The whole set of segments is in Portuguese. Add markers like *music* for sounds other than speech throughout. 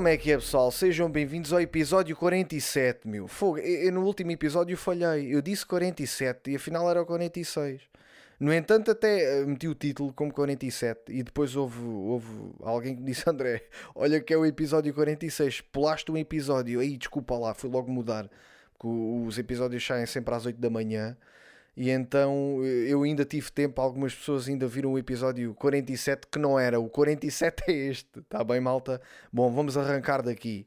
Como é que é, pessoal? Sejam bem-vindos ao episódio 47, meu. Fogo, eu, eu no último episódio falhei. Eu disse 47 e afinal era o 46. No entanto, até eh, meti o título como 47 e depois houve, houve alguém que disse: *laughs* André, olha que é o episódio 46, pulaste um episódio. Aí, desculpa lá, fui logo mudar. Porque os episódios saem sempre às 8 da manhã. E então eu ainda tive tempo, algumas pessoas ainda viram o episódio 47 que não era. O 47 é este, está bem, malta? Bom, vamos arrancar daqui.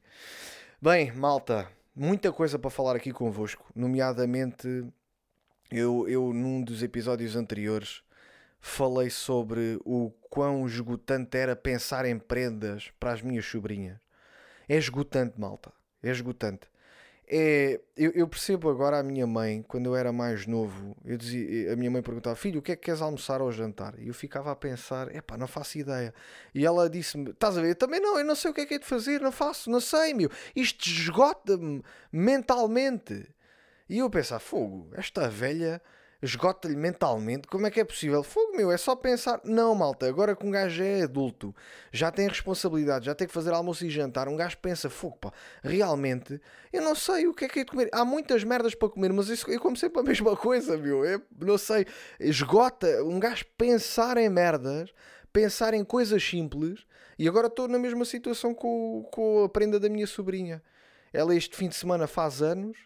Bem, malta, muita coisa para falar aqui convosco, nomeadamente eu, eu num dos episódios anteriores falei sobre o quão esgotante era pensar em prendas para as minhas sobrinhas. É esgotante, malta. É esgotante é, eu, eu, percebo agora a minha mãe, quando eu era mais novo, eu dizia, a minha mãe perguntava, filho, o que é que queres almoçar ou jantar? E eu ficava a pensar, epá, não faço ideia. E ela disse-me, estás a ver? Também não, eu não sei o que é que é de fazer, não faço, não sei, meu. Isto esgota-me mentalmente. E eu pensava, fogo, esta velha esgota-lhe mentalmente. Como é que é possível? Fogo meu, é só pensar. Não, malta, agora que um gajo é adulto, já tem responsabilidade, já tem que fazer almoço e jantar, um gajo pensa, fogo, pá, realmente, eu não sei o que é que é de comer. Há muitas merdas para comer, mas isso, eu como sempre a *laughs* mesma coisa, meu. Eu não sei, esgota um gajo pensar em merdas, pensar em coisas simples, e agora estou na mesma situação com, com a prenda da minha sobrinha. Ela este fim de semana faz anos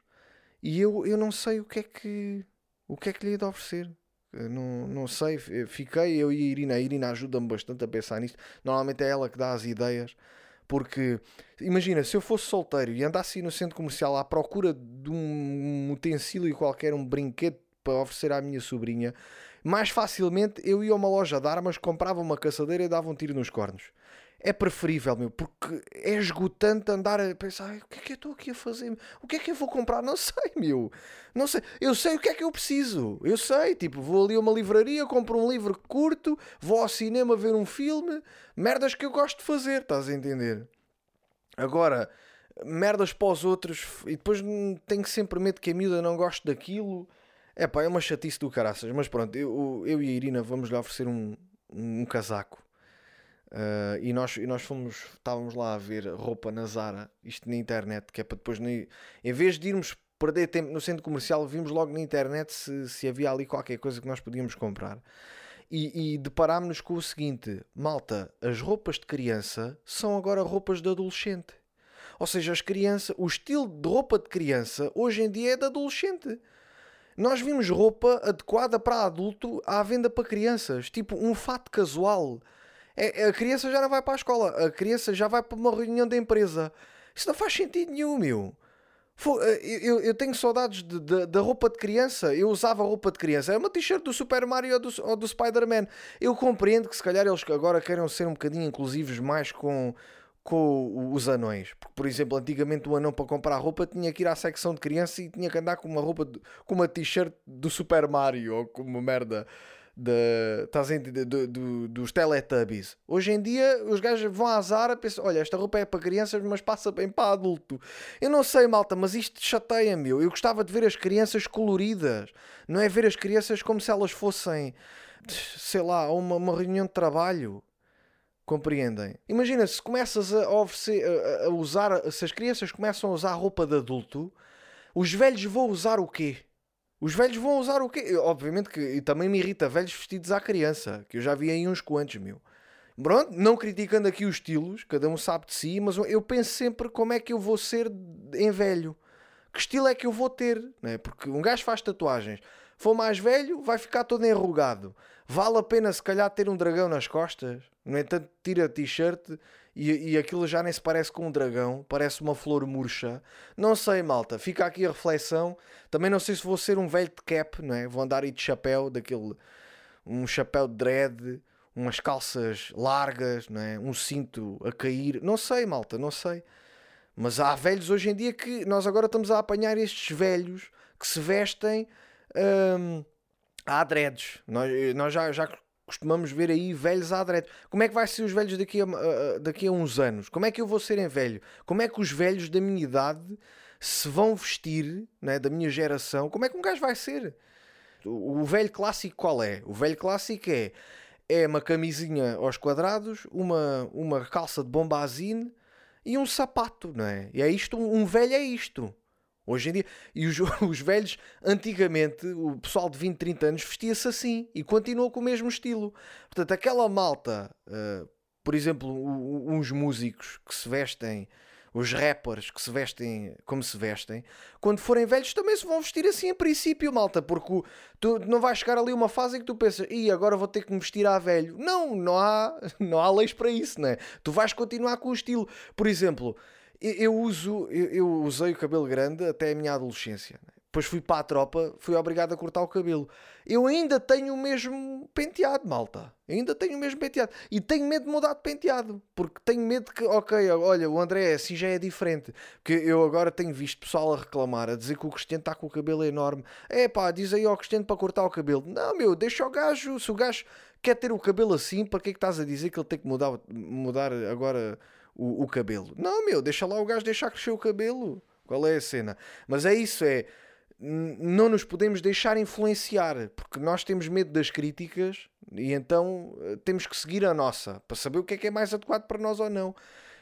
e eu, eu não sei o que é que o que é que lhe ia de oferecer? Não, não sei, fiquei eu e a Irina. A Irina ajuda-me bastante a pensar nisto. Normalmente é ela que dá as ideias. Porque imagina, se eu fosse solteiro e andasse no centro comercial à procura de um utensílio qualquer, um brinquedo para oferecer à minha sobrinha, mais facilmente eu ia a uma loja de armas, comprava uma caçadeira e dava um tiro nos cornos é preferível, meu, porque é esgotante andar a pensar o que é que eu estou aqui a fazer? O que é que eu vou comprar? Não sei, meu. Não sei. Eu sei o que é que eu preciso. Eu sei, tipo, vou ali a uma livraria, compro um livro curto, vou ao cinema ver um filme, merdas que eu gosto de fazer, estás a entender? Agora, merdas para os outros e depois tenho sempre medo que a miúda não goste daquilo. É pá, é uma chatice do caraças. Mas pronto, eu, eu e a Irina vamos lhe oferecer um, um casaco Uh, e, nós, e nós fomos, estávamos lá a ver roupa na Zara, isto na internet, que é para depois, em vez de irmos perder tempo no centro comercial, vimos logo na internet se, se havia ali qualquer coisa que nós podíamos comprar. E, e deparámos-nos com o seguinte: malta, as roupas de criança são agora roupas de adolescente. Ou seja, as crianças, o estilo de roupa de criança hoje em dia é de adolescente. Nós vimos roupa adequada para adulto à venda para crianças, tipo um fato casual a criança já não vai para a escola, a criança já vai para uma reunião da empresa. Isso não faz sentido nenhum, meu. Eh, eu, eu tenho saudades de, de, da roupa de criança. Eu usava roupa de criança. É uma t-shirt do Super Mario ou do, ou do Spider-Man. Eu compreendo que se calhar eles agora queiram ser um bocadinho inclusivos mais com, com os anões. Porque, por exemplo, antigamente o anão para comprar roupa tinha que ir à secção de criança e tinha que andar com uma roupa, de, com uma t-shirt do Super Mario ou com uma merda de, estás a do, do, dos Teletubbies. Hoje em dia os gajos vão à Zara pensam: olha, esta roupa é para crianças, mas passa bem para adulto. Eu não sei, malta, mas isto chateia-me. Eu gostava de ver as crianças coloridas, não é ver as crianças como se elas fossem, sei lá, uma, uma reunião de trabalho. Compreendem? Imagina se começas a, oferecer, a, a usar, se as crianças começam a usar roupa de adulto, os velhos vão usar o quê? Os velhos vão usar o quê? Obviamente que também me irrita velhos vestidos à criança, que eu já vi aí uns quantos, meu. Pronto, não criticando aqui os estilos, cada um sabe de si, mas eu penso sempre como é que eu vou ser em velho. Que estilo é que eu vou ter? Né? Porque um gajo faz tatuagens. For mais velho, vai ficar todo enrugado. Vale a pena se calhar ter um dragão nas costas? No entanto, tira t-shirt e, e aquilo já nem se parece com um dragão, parece uma flor murcha. Não sei, malta, fica aqui a reflexão. Também não sei se vou ser um velho de cap, não é? Vou andar aí de chapéu, daquele. um chapéu de dread, umas calças largas, não é? Um cinto a cair. Não sei, malta, não sei. Mas há velhos hoje em dia que nós agora estamos a apanhar estes velhos que se vestem. Hum, há dreads. Nós, nós já, já costumamos ver aí velhos à direita. Como é que vai ser os velhos daqui a, uh, daqui a uns anos? Como é que eu vou ser em velho? Como é que os velhos da minha idade se vão vestir, né, da minha geração? Como é que um gajo vai ser? O, o velho clássico qual é? O velho clássico é é uma camisinha aos quadrados, uma, uma calça de bombazine e um sapato, não é? E é isto, um velho é isto. Hoje em dia, e os, *laughs* os velhos, antigamente, o pessoal de 20, 30 anos vestia-se assim e continuou com o mesmo estilo. Portanto, aquela malta, uh, por exemplo, uns músicos que se vestem os rappers que se vestem como se vestem, quando forem velhos também se vão vestir assim a princípio, malta, porque tu não vais chegar ali uma fase em que tu pensas, e agora vou ter que me vestir a velho. Não, não há, *laughs* não há leis para isso, né? Tu vais continuar com o estilo. Por exemplo, eu uso, eu, usei o cabelo grande até a minha adolescência. Né? Depois fui para a tropa, fui obrigado a cortar o cabelo. Eu ainda tenho o mesmo penteado, malta. ainda tenho o mesmo penteado. E tenho medo de mudar de penteado. Porque tenho medo que, ok, olha, o André assim já é diferente. Porque eu agora tenho visto pessoal a reclamar, a dizer que o Cristiano está com o cabelo enorme. É pá, diz aí ao Cristiano para cortar o cabelo. Não, meu, deixa o gajo. Se o gajo quer ter o cabelo assim, para que é que estás a dizer que ele tem que mudar, mudar agora o, o cabelo? Não, meu, deixa lá o gajo deixar crescer o cabelo. Qual é a cena? Mas é isso, é não nos podemos deixar influenciar, porque nós temos medo das críticas e então eh, temos que seguir a nossa para saber o que é que é mais adequado para nós ou não.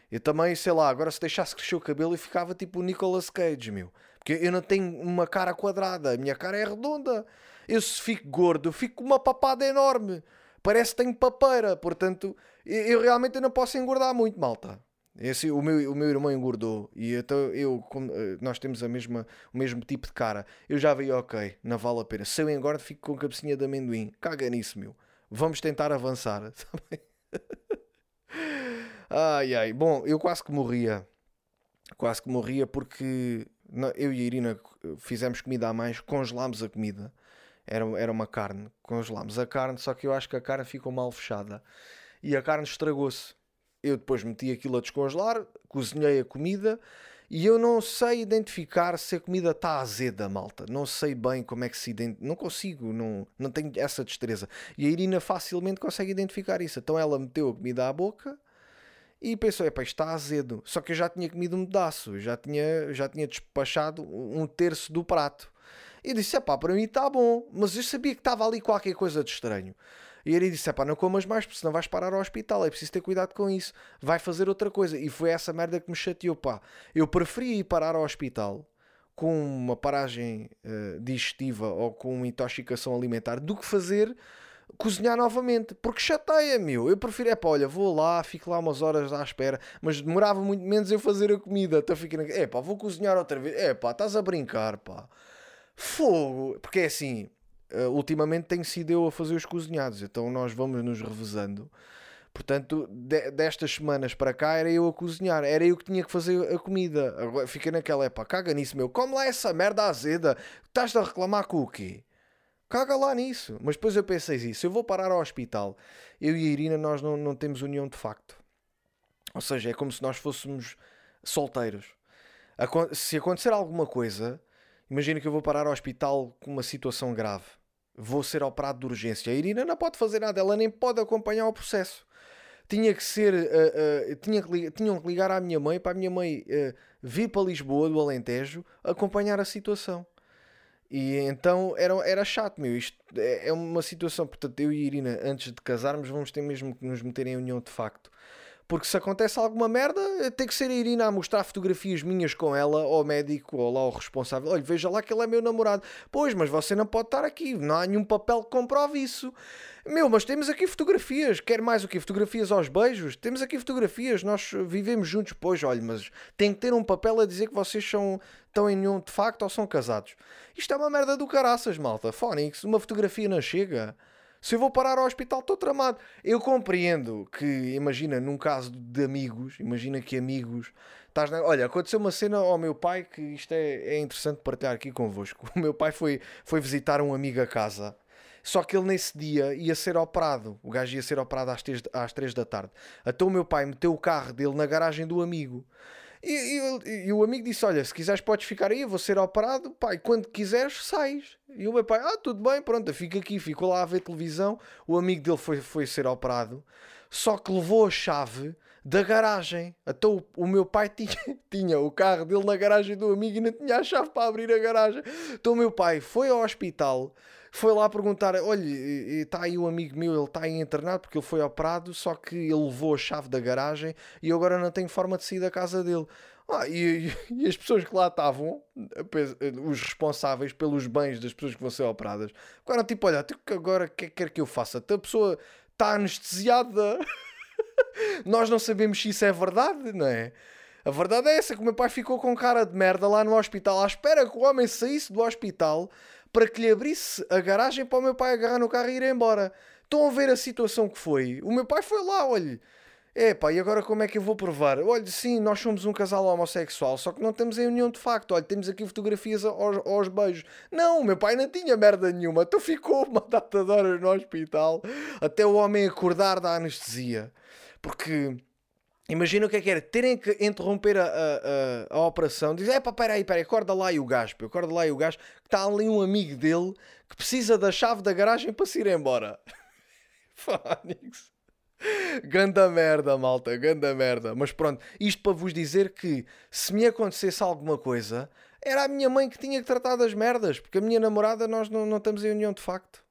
Eu também, sei lá, agora se deixasse crescer o cabelo eu ficava tipo o Nicolas Cage, meu. Porque eu não tenho uma cara quadrada, a minha cara é redonda. Eu se fico gordo, eu fico com uma papada enorme. Parece que tenho papeira, portanto, eu realmente não posso engordar muito, malta. Esse, o, meu, o meu irmão engordou e então eu, eh, nós temos a mesma, o mesmo tipo de cara. Eu já vi, ok, não vale a pena. Se eu engordo, fico com cabecinha de amendoim. Caga nisso, meu. Vamos tentar avançar. *laughs* ai ai. Bom, eu quase que morria. Quase que morria porque eu e a Irina fizemos comida a mais, congelámos a comida. Era, era uma carne, congelámos a carne, só que eu acho que a carne ficou mal fechada e a carne estragou-se eu depois meti aquilo a descongelar, cozinhei a comida e eu não sei identificar se a comida está azeda, malta. Não sei bem como é que se identifica. Não consigo, não, não tenho essa destreza. E a Irina facilmente consegue identificar isso. Então ela meteu a comida à boca e pensou: epá, está azedo. Só que eu já tinha comido um pedaço, já tinha, já tinha despachado um terço do prato. E disse: epá, para mim está bom. Mas eu sabia que estava ali qualquer coisa de estranho. E ele disse: pá, não comas mais, porque senão vais parar ao hospital. É preciso ter cuidado com isso. Vai fazer outra coisa. E foi essa merda que me chateou, pá. Eu preferia ir parar ao hospital com uma paragem uh, digestiva ou com uma intoxicação alimentar do que fazer cozinhar novamente, porque chateia, meu. Eu prefiro, é pá, olha, vou lá, fico lá umas horas à espera, mas demorava muito menos eu fazer a comida. Então fico, é pá, vou cozinhar outra vez. É pá, estás a brincar, pá. Fogo, porque é assim, uh, ultimamente tenho sido eu a fazer os cozinhados, então nós vamos nos revezando. Portanto, de, destas semanas para cá era eu a cozinhar, era eu que tinha que fazer a comida. Agora fica naquela, época, caga nisso, meu, come lá essa merda azeda, estás a reclamar com o quê? Caga lá nisso. Mas depois eu pensei isso, eu vou parar ao hospital, eu e a Irina nós não, não temos união de facto. Ou seja, é como se nós fôssemos solteiros. Se acontecer alguma coisa, imagina que eu vou parar ao hospital com uma situação grave vou ser operado de urgência. A Irina não pode fazer nada, ela nem pode acompanhar o processo. Tinha que ser, uh, uh, tinha que, tinham que ligar à minha mãe para a minha mãe uh, vir para Lisboa, do Alentejo, acompanhar a situação. E então era, era chato, meu. Isto é, é uma situação, portanto, eu e a Irina, antes de casarmos, vamos ter mesmo que nos meter em união de facto. Porque se acontece alguma merda, tem que ser a Irina a mostrar fotografias minhas com ela, ao médico, ou lá ao responsável. Olha, veja lá que ele é meu namorado. Pois, mas você não pode estar aqui, não há nenhum papel que comprove isso. Meu, mas temos aqui fotografias. Quer mais o quê? Fotografias aos beijos? Temos aqui fotografias, nós vivemos juntos. Pois, olha, mas tem que ter um papel a dizer que vocês são, estão em nenhum de facto ou são casados. Isto é uma merda do caraças, malta. Fónix, uma fotografia não chega. Se eu vou parar ao hospital, estou tramado. Eu compreendo que, imagina, num caso de amigos, imagina que amigos. Estás na... Olha, aconteceu uma cena ao meu pai que isto é, é interessante partilhar aqui convosco. *laughs* O meu pai foi, foi visitar um amigo a casa. Só que ele nesse dia ia ser operado. O gajo ia ser operado às 3, às 3 da tarde. Então o meu pai meteu o carro dele na garagem do amigo. E, e, e, o amigo disse: Olha, se quiseres, podes ficar aí, eu vou ser operado. Pai, quando quiseres, sais. E o meu pai: Ah, tudo bem, pronto, fica aqui. Ficou lá a ver televisão. O amigo dele foi, foi ser operado, só que levou a chave da garagem. Então o, meu pai *laughs* tinha, tinha o carro dele na garagem do amigo e não tinha a chave para abrir a garagem. Então o meu pai foi ao hospital foi lá perguntar: olha, está aí um amigo meu, ele está aí internado porque ele foi operado, só que ele levou a chave da garagem e eu agora não tenho forma de sair da casa dele. Ah, e, *laughs* e, as pessoas que lá estavam, os responsáveis pelos bens das pessoas que vão ser operadas, ficaram tipo: olha, agora o que que quer que eu faça? A pessoa está anestesiada. *laughs* Nós não sabemos se isso é verdade, não é? A verdade é essa, que o meu pai ficou com cara de merda lá no hospital, à espera que o homem saísse do hospital para que lhe abrisse a garagem para o meu pai agarrar no carro e ir embora. Estão a ver a situação que foi? O meu pai foi lá, olha. É pá, e agora como é que eu vou provar? Olha, sim, nós somos um casal homossexual, só que não temos em união de facto. Olha, temos aqui fotografias aos, aos beijos. Não, o meu pai não tinha merda nenhuma. Então ficou uma data de horas no hospital até o homem acordar da anestesia. Porque Imagina o que é que era, terem que interromper a, a, a, a operação, dizer, é pá, peraí, peraí, acorda lá e o gajo, acorda lá e o gajo, que está ali um amigo dele que precisa da chave da garagem para se ir embora. *laughs* Fónix. Ganda merda, malta, ganda merda. Mas pronto, isto para vos dizer que se me acontecesse alguma coisa, era a minha mãe que tinha que tratar das merdas, porque a minha namorada nós não, não estamos em união de facto.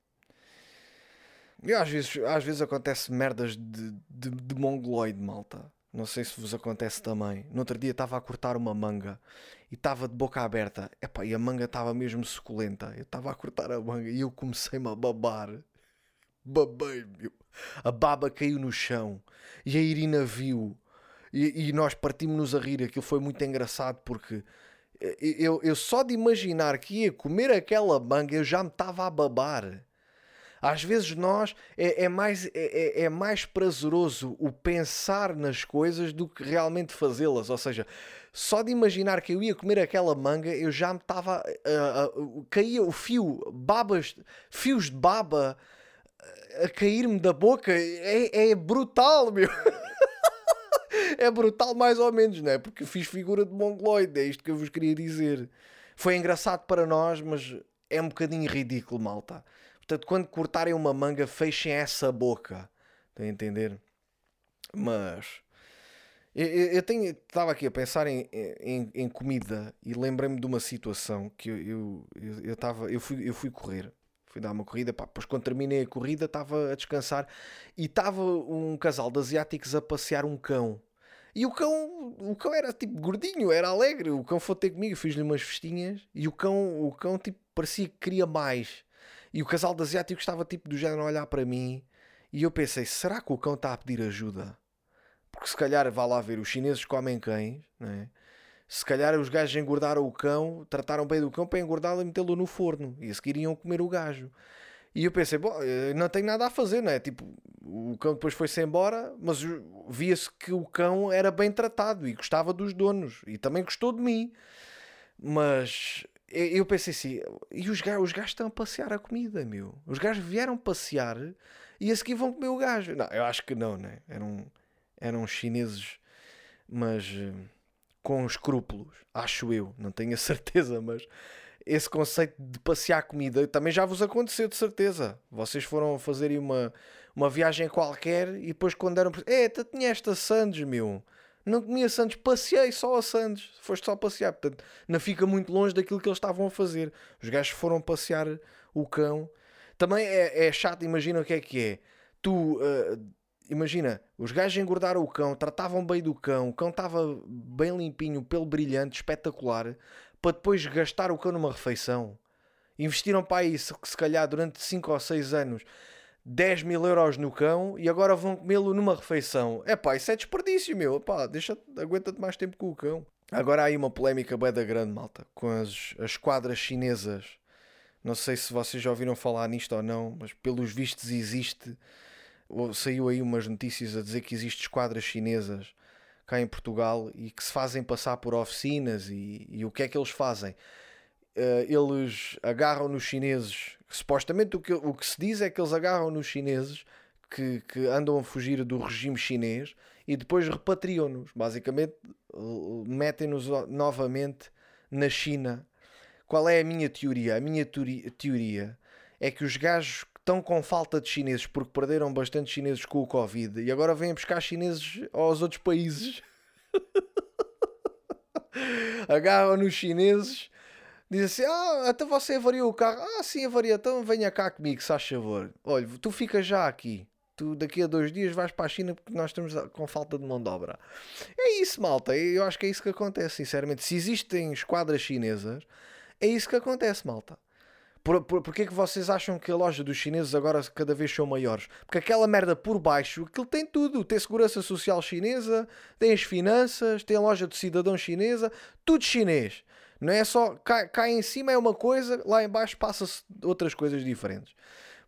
E às vezes, às vezes acontece merdas de, de, de mongoloide, malta. Não sei se vos acontece também. No outro dia estava a cortar uma manga e estava de boca aberta. Epá, e a manga estava mesmo suculenta. Eu estava a cortar a manga e eu comecei-me a babar. Babei, meu. A baba caiu no chão e a Irina viu. E, e nós partimos-nos a rir. Aquilo foi muito engraçado porque eh, eu, eu só de imaginar que ia comer aquela manga eu já me estava a babar. Às vezes nós é, é mais, é, é, é mais prazeroso o pensar nas coisas do que realmente fazê-las. Ou seja, só de imaginar que eu ia comer aquela manga, eu já me estava. Uh, uh, caía o fio, babas, fios de baba a cair-me da boca. É, é brutal, meu. *laughs* é brutal, mais ou menos, não é? Porque fiz figura de mongoloide, é isto que eu vos queria dizer. Foi engraçado para nós, mas é um bocadinho ridículo, malta. Portanto, quando cortarem uma manga, fechem essa boca. Estão a entender? Mas. Eu, tenho, estava aqui a pensar em, em, em comida e lembrei-me de uma situação que eu, eu, eu, eu, estava, eu, fui, eu fui correr. Fui dar uma corrida, pá, depois quando terminei a corrida estava a descansar e estava um casal de asiáticos a passear um cão. E o cão, o cão era tipo gordinho, era alegre. O cão foi ter comigo, fiz-lhe umas festinhas e o cão, o cão tipo parecia que queria mais. E o casal de asiáticos estava tipo do género a olhar para mim. E eu pensei, será que o cão está a pedir ajuda? Porque se calhar, vá lá ver, os chineses comem cães, né? Se calhar os gajos engordaram o cão, trataram bem do cão para engordá-lo e metê-lo no forno. E a seguir iam comer o gajo. E eu pensei, bom, não tenho nada a fazer, não é? Tipo, o cão depois foi-se embora, mas via-se que o cão era bem tratado e gostava dos donos. E também gostou de mim. Mas eu pensei assim, e os gajos, os gajos estão a passear a comida, meu. Os gajos vieram passear e a seguir vão comer o gajo. Não, eu acho que não, né? Eram, eram chineses, mas eh, com escrúpulos, acho eu, não tenho a *laughs* certeza, mas esse conceito de passear comida também já vos aconteceu de certeza. Vocês foram fazer uma, uma viagem qualquer e depois quando eram. É, tinha esta Sandes, meu não comia Santos, passei só a Santos, foste só passear, portanto, não fica muito longe daquilo que eles estavam a fazer. Os gajos foram passear o cão. Também é, é chato, imagina o que é que é. Tu, uh, imagina, os gajos engordaram o cão, tratavam bem do cão, o cão estava bem limpinho, pelo brilhante, espetacular, para depois gastar o cão numa refeição. Investiram para isso, que se calhar durante 5 ou 6 anos 10 mil euros no cão e agora vão comê-lo numa refeição. É pá, isso é desperdício, meu. Epá, deixa, aguenta-te mais tempo com o cão. Agora há aí uma polémica bem da grande, malta, com as, as quadras chinesas. Não sei se vocês já ouviram falar nisto ou não, mas pelos vistos existe. Saiu aí umas notícias a dizer que existem esquadras chinesas cá em Portugal e que se fazem passar por oficinas e, e o que é que eles fazem? Uh, eles agarram nos chineses supostamente o que, o que se diz é que eles agarram nos chineses que, que andam a fugir do regime chinês e depois repatriam-nos. Basicamente, metem-nos novamente na China. Qual é a minha teoria? A minha teoria é que os gajos estão com falta de chineses porque perderam bastante chineses com o Covid e agora vêm buscar chineses aos outros países. *laughs* Agarram nos chineses Diz assim: Ah, até você avariou o carro. Ah, sim, avaria. Então venha cá comigo, se faz favor. Olha, tu ficas já aqui. Tu daqui a dois dias vais para a China porque nós estamos com falta de mão de obra. É isso, malta. Eu acho que é isso que acontece, sinceramente. Se existem esquadras chinesas, é isso que acontece, malta. Por, por, porquê é que vocês acham que a loja dos chineses agora cada vez são maiores? Porque aquela merda por baixo, aquilo tem tudo. Tem segurança social chinesa, tem as finanças, tem a loja de cidadão chinesa, tudo chinês. Não é só cá, cá em cima é uma coisa, lá em baixo passa-se outras coisas diferentes.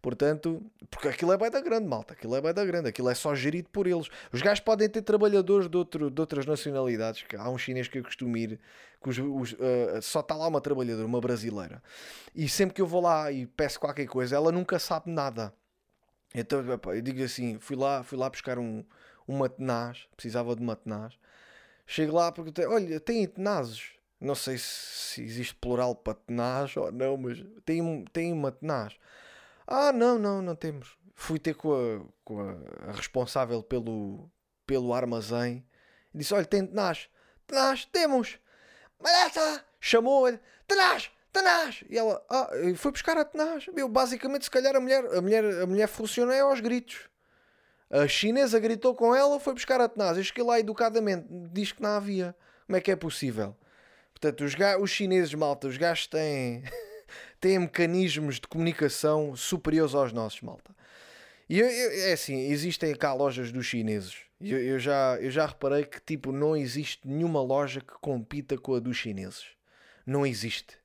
Portanto, porque aquilo é bem da grande, malta. Aquilo é bem da grande. Aquilo é só gerido por eles. Os gajos podem ter trabalhadores de, outro, de outras nacionalidades. Que há um chinês que eu costumo ir, que os, os, uh, só está lá uma trabalhadora, uma brasileira. E sempre que eu vou lá e peço qualquer coisa, ela nunca sabe nada. Então, eu digo assim, fui lá, fui lá buscar um, um precisava de matenaz. Chego lá porque olha, tem tenazes. Não sei se, existe plural para tenaz ou não, mas tem, tem uma tenaz. Ah, não, não, não temos. Fui ter com a, com a, responsável pelo, pelo armazém. Disse: Olha, tem tenaz. Tenaz, temos. Mas essa chamou-lhe: Tenaz, tenaz. E ela ah, foi buscar a tenaz. Meu, basicamente, se calhar a mulher, a mulher, a mulher funciona é aos gritos. A chinesa gritou com ela, foi buscar a tenaz. Eu cheguei lá educadamente, diz que não havia. Como é que é possível? Portanto, os, os chineses, malta, os gajos têm. *laughs* têm mecanismos de comunicação superiores aos nossos, malta. E eu, eu, é assim, existem cá lojas dos chineses. Eu, eu, já, eu já reparei que tipo não existe nenhuma loja que compita com a dos chineses. Não existe.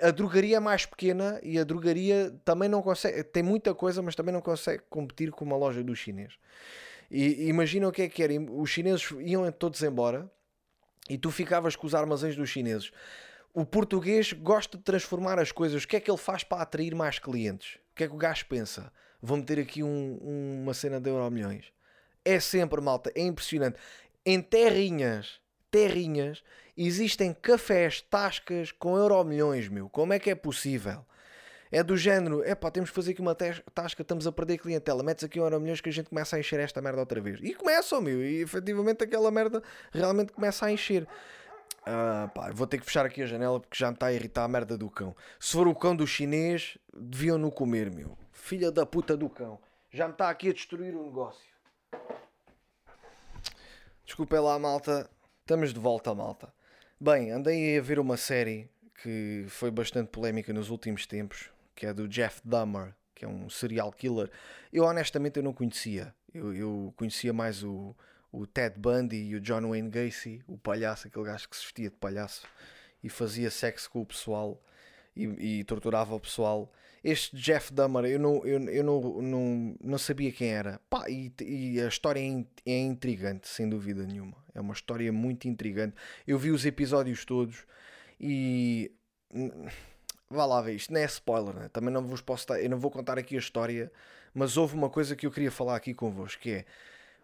A drogaria é mais pequena e a drogaria também não consegue. Tem muita coisa, mas também não consegue competir com uma loja dos chineses. E imagina o que é que era. Os chineses iam todos embora e tu ficavas com os armazéns dos chineses o português gosta de transformar as coisas. O que é que ele faz para atrair mais clientes? O que é que o gajo pensa? Vou meter aqui um, uma cena de euro milhões. É sempre, malta, é impressionante. Em terrinhas, terrinhas, existem cafés, tascas com euro milhões, meu. Como é que é possível? É do género, é pá, temos que fazer aqui uma tasca, estamos a perder clientela, metes aqui um euro milhões que a gente começa a encher esta merda outra vez. E começam, meu, e efetivamente aquela merda realmente começa a encher. Ah, pá, vou ter que fechar aqui a janela porque já me está a irritar a merda do cão. Se for o cão do chinês, deviam no comer, meu. Filha da puta do cão. Já me está aqui a destruir o negócio. Desculpem lá, malta. Estamos de volta, malta. Bem, andei a ver uma série que foi bastante polémica nos últimos tempos, que é do Jeff Dahmer, que é um serial killer. Eu honestamente eu não conhecia. Eu, eu conhecia mais o, o Ted Bundy e o John Wayne Gacy, o palhaço, aquele gajo que se vestia de palhaço e fazia sexo com o pessoal e, e torturava o pessoal. Este Jeff Dahmer, eu não, eu, eu não, não, não sabia quem era. Pá, e, e a história é, é intrigante, sem dúvida nenhuma. É uma história muito intrigante. Eu vi os episódios todos e. Vá lá ver, isto não é spoiler, né? também não vos posso eu não vou contar aqui a história, mas houve uma coisa que eu queria falar aqui convosco, que é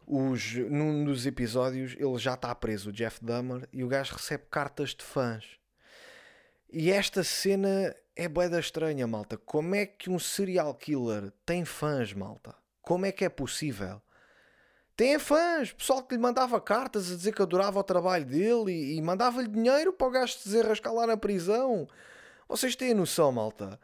os, num dos episódios ele já está preso, o Jeff Dahmer, e o gajo recebe cartas de fãs. E esta cena é boeda estranha, malta. Como é que um serial killer tem fãs, malta? Como é que é possível? Tem fãs, pessoal que lhe mandava cartas a dizer que adorava o trabalho dele e, e mandava-lhe dinheiro para o gajo se desenrascar lá na prisão. Vocês têm noção, malta?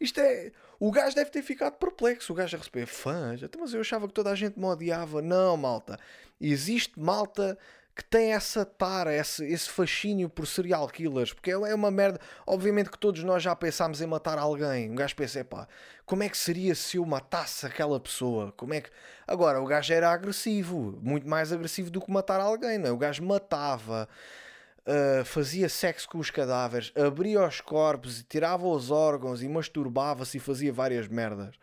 Isto é. O gajo deve ter ficado perplexo. O gajo a receber fãs. Mas eu achava que toda a gente me odiava. Não, malta. Existe malta que tem essa tara, esse, esse fascínio por serial killers, porque é, é uma merda. Obviamente que todos nós já pensámos em matar alguém. Um gajo pensa, pá, como é que seria se eu matasse aquela pessoa? Como é que. Agora, o gajo era agressivo, muito mais agressivo do que matar alguém, não é? O gajo matava uh, fazia sexo com os cadáveres, abria os corpos, tirava os órgãos e masturbava-se e fazia várias merdas.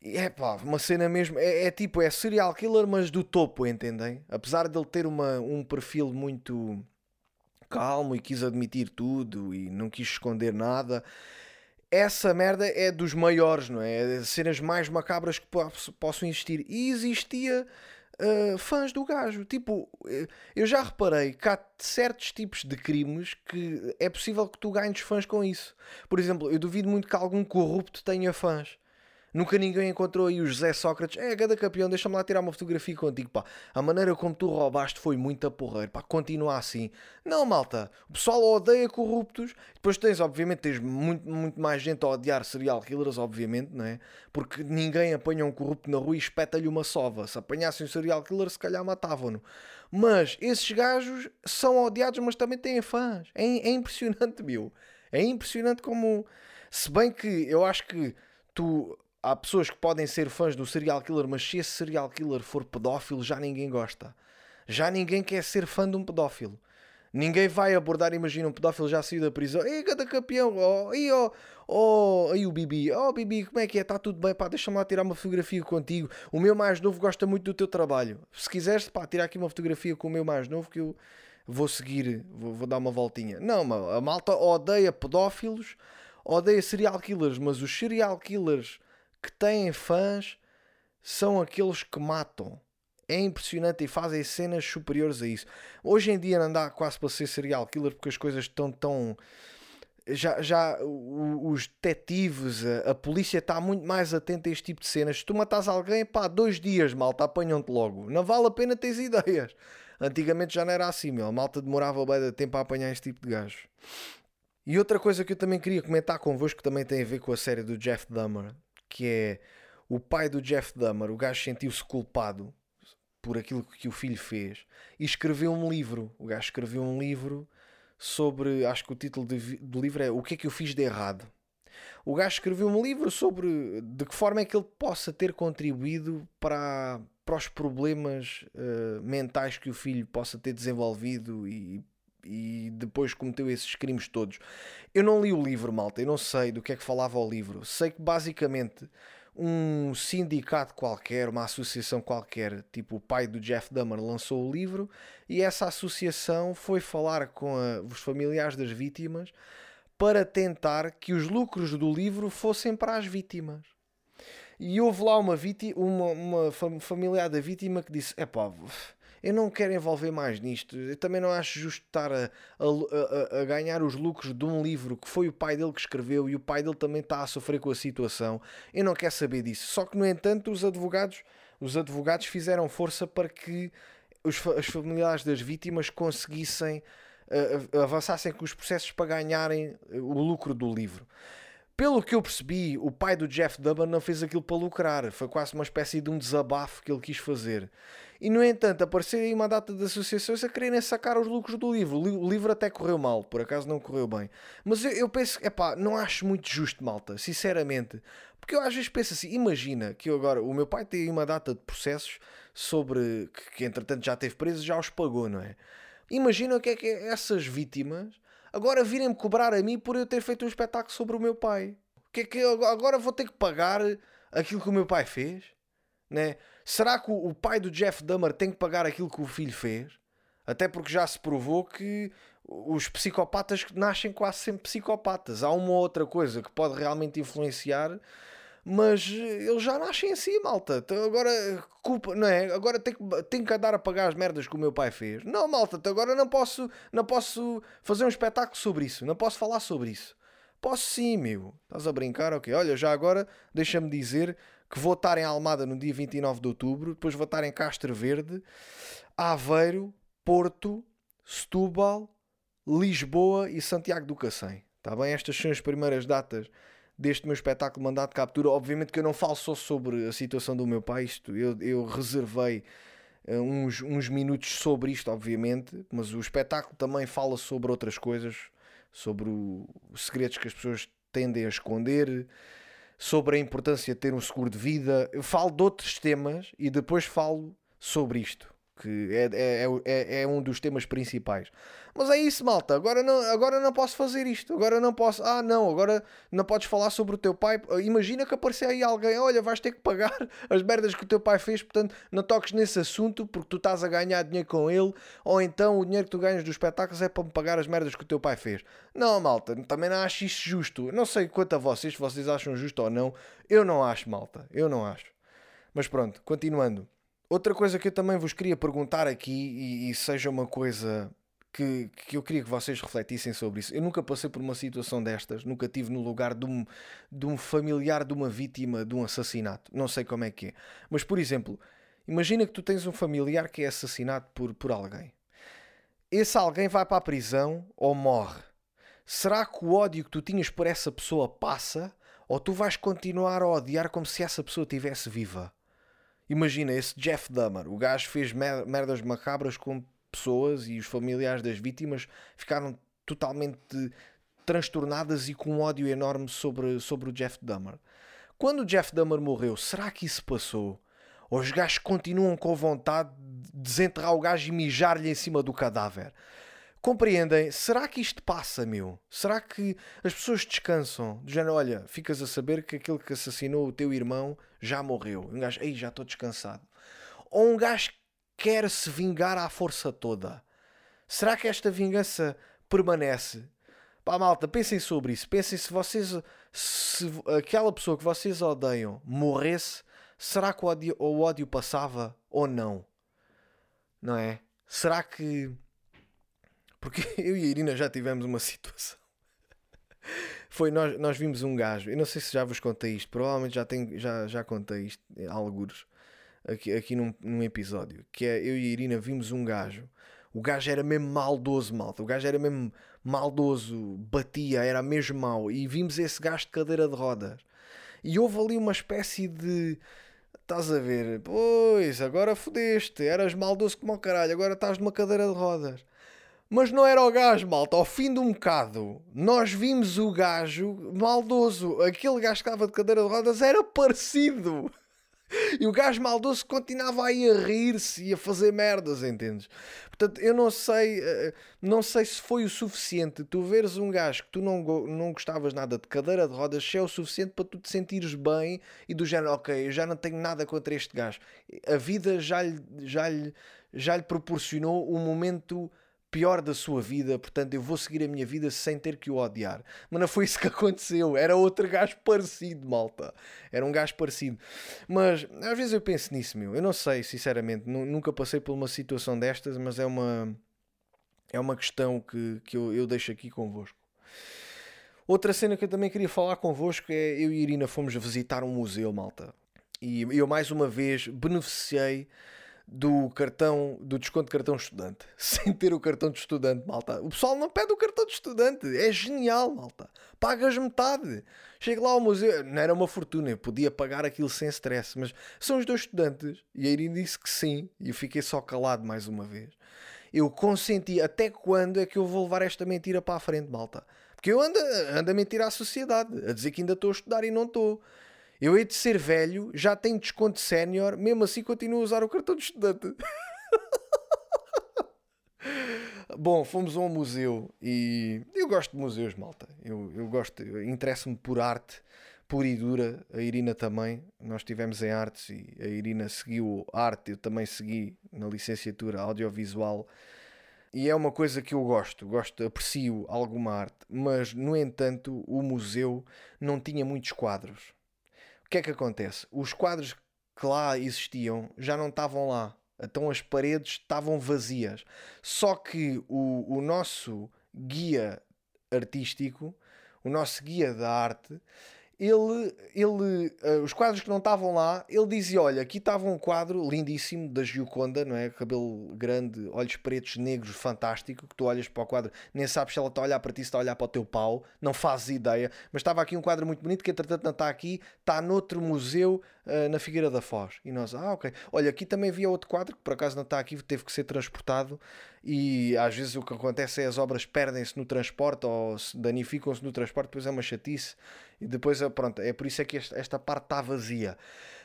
E é pá, uma cena mesmo. É, é, tipo, é serial killer, mas do topo, entendem? Apesar de ele ter uma, um perfil muito calmo e quis admitir tudo e não quis esconder nada. Essa merda é dos maiores, não é? é cenas mais macabras que possam existir. E existia uh, fãs do gajo. Tipo, eh, eu já reparei que há certos tipos de crimes que é possível que tu ganhes fãs com isso. Por exemplo, eu duvido muito que algum corrupto tenha fãs. Nunca ninguém encontrou aí o José Sócrates. É, gada campeão, deixa-me lá tirar uma fotografia contigo, pá. A maneira como tu roubaste foi muito a pá. Continua assim. Não, malta. O pessoal odeia corruptos. Depois tens, obviamente, tens muito, muito mais gente a odiar serial killers, obviamente, não é? Porque ninguém apanha um corrupto na rua e espeta-lhe uma sova. Se apanhassem um serial killer, se calhar matavam-no. Mas esses gajos são odiados, mas também têm fãs. É, é impressionante, meu. É impressionante como... Se bem que eu acho que tu há pessoas que podem ser fãs do serial killer, mas se esse serial killer for pedófilo, já ninguém gosta. Já ninguém quer ser fã de um pedófilo. Ninguém vai abordar, imagina um pedófilo já saiu da prisão. Ei, cada campeão, oh, ei, oh, oh, aí o Bibi, oh Bibi, como é que é? Está tudo bem, pá, deixa-me lá tirar uma fotografia contigo. O meu mais novo gosta muito do teu trabalho. Se quiseres, pá, tirar aqui uma fotografia com o meu mais novo que eu vou seguir, vou, vou dar uma voltinha. Não, a malta odeia pedófilos, odeia serial killers, mas os serial killers que têm fãs são aqueles que matam. É impressionante e fazem cenas superiores a isso. Hoje em dia não dá quase para ser serial killer porque as coisas estão tão. Já, já os detetives, a, a polícia está muito mais atenta a este tipo de cenas. Se tu matas alguém, pá, dois dias, malta, apanham-te logo. Não vale a pena teres *laughs* ideias. Antigamente já não era assim, meu. A malta demorava bem de tempo a apanhar este tipo de gajos. E outra coisa que eu também queria comentar convosco que também tem a ver com a série do Jeff Dahmer que é o pai do Jeff Dahmer, o gajo sentiu-se culpado por aquilo que o filho fez e escreveu um livro. O gajo escreveu um livro sobre, acho que o título do livro é O que é que eu fiz de errado. O gajo escreveu um livro sobre de que forma é que ele possa ter contribuído para, para os problemas uh, mentais que o filho possa ter desenvolvido e, e depois cometeu esses crimes todos. Eu não li o livro, malta, eu não sei do que é que falava o livro. Sei que basicamente um sindicato qualquer, uma associação qualquer, tipo o pai do Jeff Dahmer, lançou o livro e essa associação foi falar com a, os familiares das vítimas para tentar que os lucros do livro fossem para as vítimas. E houve lá uma, vítima, uma, uma familiar da vítima que disse: é pá eu não quero envolver mais nisto. Eu também não acho justo estar a, a, a, ganhar os lucros de um livro que foi o pai dele que escreveu e o pai dele também está a sofrer com a situação. Eu não quero saber disso. Só que, no entanto, os advogados, os advogados fizeram força para que os, os familiares das vítimas conseguissem uh, avançassem com os processos para ganharem o lucro do livro. Pelo que eu percebi, o pai do Jeff Dubban não fez aquilo para lucrar, foi quase uma espécie de um desabafo que ele quis fazer. E no entanto, apareceu aí uma data de associações a quererem sacar os lucros do livro. O livro até correu mal, por acaso não correu bem. Mas eu, eu penso, é pá, não acho muito justo, malta, sinceramente. Porque eu às vezes penso assim, imagina que eu agora, o meu pai tem uma data de processos sobre que, que entretanto já teve preso, já os pagou, não é? Imagina o que é que essas vítimas agora virem-me cobrar a mim por eu ter feito um espetáculo sobre o meu pai. O que é que eu, agora vou ter que pagar aquilo que o meu pai fez? Né? Será que o, pai do Jeff Dahmer tem que pagar aquilo que o filho fez? Até porque já se provou que os psicopatas nascem quase sempre psicopatas. Há uma ou outra coisa que pode realmente influenciar, mas eles já nascem assim, malta. Então agora, culpa, não é? Agora tenho que, tenho que andar a pagar as merdas que o meu pai fez. Não, malta, então agora não posso, não posso fazer um espetáculo sobre isso. Não posso falar sobre isso. Posso sim, meu. Estás a brincar? Ok, olha, já agora deixa-me dizer que vou estar em Almada no dia 29 de outubro, depois vou estar em Castro Verde, Aveiro, Porto, Setúbal, Lisboa e Santiago do Cacém. Está bem? Estas são as primeiras datas deste meu espetáculo Mandato de Captura. Obviamente que eu não falo só sobre a situação do meu pai, isto, eu, eu reservei uh, uns, uns minutos sobre isto, obviamente, mas o espetáculo também fala sobre outras coisas, sobre os segredos que as pessoas tendem a esconder, sobre a importância de ter um seguro de vida. Eu falo de outros temas e depois falo sobre isto que é, é, é, é, um dos temas principais. Mas é isso, malta. Agora não, agora não posso fazer isto. Agora não posso. Ah, não. Agora não podes falar sobre o teu pai. Imagina que aparecer aí alguém. Olha, vais ter que pagar *laughs* as merdas que o teu pai fez. Portanto, não toques nesse assunto porque tu estás a ganhar dinheiro com ele. Ou então o dinheiro que tu ganhas dos espetáculos é para me pagar as merdas que o teu pai fez. Não, malta. Também não acho isso justo. Não sei quanto a vocês, se vocês acham justo ou não. Eu não acho, malta. Eu não acho. Mas pronto, continuando. Outra coisa que eu também vos queria perguntar aqui, e, e seja uma coisa que, que eu queria que vocês refletissem sobre isso. Eu nunca passei por uma situação destas, nunca tive no lugar de um, de um familiar de uma vítima de um assassinato. Não sei como é que é. Mas, por exemplo, imagina que tu tens um familiar que é assassinado por, por alguém. Esse alguém vai para a prisão ou morre. Será que o ódio que tu tinhas por essa pessoa passa? Ou tu vais continuar a odiar como se essa pessoa estivesse viva? Imagina esse Jeff Dahmer, o gajo fez merdas macabras com pessoas e os familiares das vítimas ficaram totalmente transtornadas e com um ódio enorme sobre, sobre o Jeff Dahmer. Quando o Jeff Dahmer morreu, será que isso passou? Ou os gajos continuam com vontade de desenterrar o gajo e mijar-lhe em cima do cadáver? Compreendem? Será que isto passa, meu? Será que as pessoas descansam? Do género, olha, ficas a saber que aquele que assassinou o teu irmão já morreu. Um gajo, ei, já estou descansado. Ou um gajo quer se vingar à força toda. Será que esta vingança permanece? Pá, malta, pensem sobre isso. Pensem se vocês. Se aquela pessoa que vocês odeiam morresse, será que o ódio, o ódio passava ou não? Não é? Será que. Porque *laughs* eu e a Irina já tivemos uma situação. *laughs* Foi, nós, nós vimos um gajo, eu não sei se já vos contei isto, provavelmente já, tenho, já, já contei isto, alguns aqui, aqui num, num episódio, que é eu e a Irina vimos um gajo. O gajo era mesmo maldoso, malta. O gajo era mesmo maldoso, batia, era mesmo mau. E vimos esse gajo de cadeira de rodas. E houve ali uma espécie de. Estás a ver? Pois, agora fodeste. Eras maldoso como o caralho. Agora estás numa cadeira de rodas. Mas não era o gajo, malta. Ao fim de um bocado, nós vimos o gajo maldoso. Aquele gajo que estava de cadeira de rodas era parecido. E o gajo maldoso continuava aí a rir-se e a fazer merdas, entendes? Portanto, eu não sei, eh, não sei se foi o suficiente tu veres um gajo que tu não, não gostavas nada de cadeira de rodas, se é o suficiente para tu te sentires bem e do género, ok, eu já não tenho nada contra este gajo. A vida já lhe, já lhe, já lhe proporcionou um momento pior da sua vida, portanto eu vou seguir a minha vida sem ter que o odiar. Mas não foi isso que *laughs* aconteceu, era outro gajo parecido, malta. Era um gajo parecido. Mas às vezes eu penso nisso, meu. Eu não sei, sinceramente, nunca passei por uma situação destas, mas é uma é uma questão que, que eu, eu deixo aqui convosco. Outra cena que eu também queria falar convosco é eu e Irina fomos visitar um museu, malta. E eu mais uma vez beneficiei do cartão, do desconto de cartão estudante, *laughs* sem ter o cartão de estudante, malta. O pessoal não pede o cartão de estudante, é genial, malta. Pagas metade. Chego lá ao museu, não era uma fortuna, eu podia pagar aquilo sem stress, mas são os dois estudantes. E a Irene disse que sim, e eu fiquei só calado mais uma vez. Eu consenti, até quando é que eu vou levar esta mentira para a frente, malta? Porque eu ando, ando a mentir à sociedade, a dizer que ainda estou a estudar e não estou. Eu hei de ser velho, já tenho desconto sénior, mesmo assim continuo a usar o cartão de estudante. *laughs* Bom, fomos a um museu e eu gosto de museus, malta. Eu, eu gosto, interesso-me por arte pura e dura. A Irina também. Nós estivemos em artes e a Irina seguiu arte, eu também segui na licenciatura audiovisual. E é uma coisa que eu gosto, gosto, aprecio alguma arte, mas no entanto o museu não tinha muitos quadros que é que acontece? Os quadros que lá existiam já não estavam lá. Então as paredes estavam vazias. Só que o, o nosso guia artístico, o nosso guia da arte, ele, ele uh, os quadros que não estavam lá, ele dizia: Olha, aqui estava um quadro lindíssimo da Gioconda, não é? Cabelo grande, olhos pretos, negros, fantástico. Que tu olhas para o quadro, nem sabes se ela está a olhar para ti, se está a olhar para o teu pau, não fazes ideia. Mas estava aqui um quadro muito bonito que, entretanto, não está aqui, está noutro museu uh, na Figueira da Foz. E nós, ah, ok. Olha, aqui também havia outro quadro que por acaso não está aqui, teve que ser transportado e às vezes o que acontece é as obras perdem-se no transporte ou danificam-se no transporte, depois é uma chatice e depois é, pronto, é por isso é que esta, esta parte está vazia.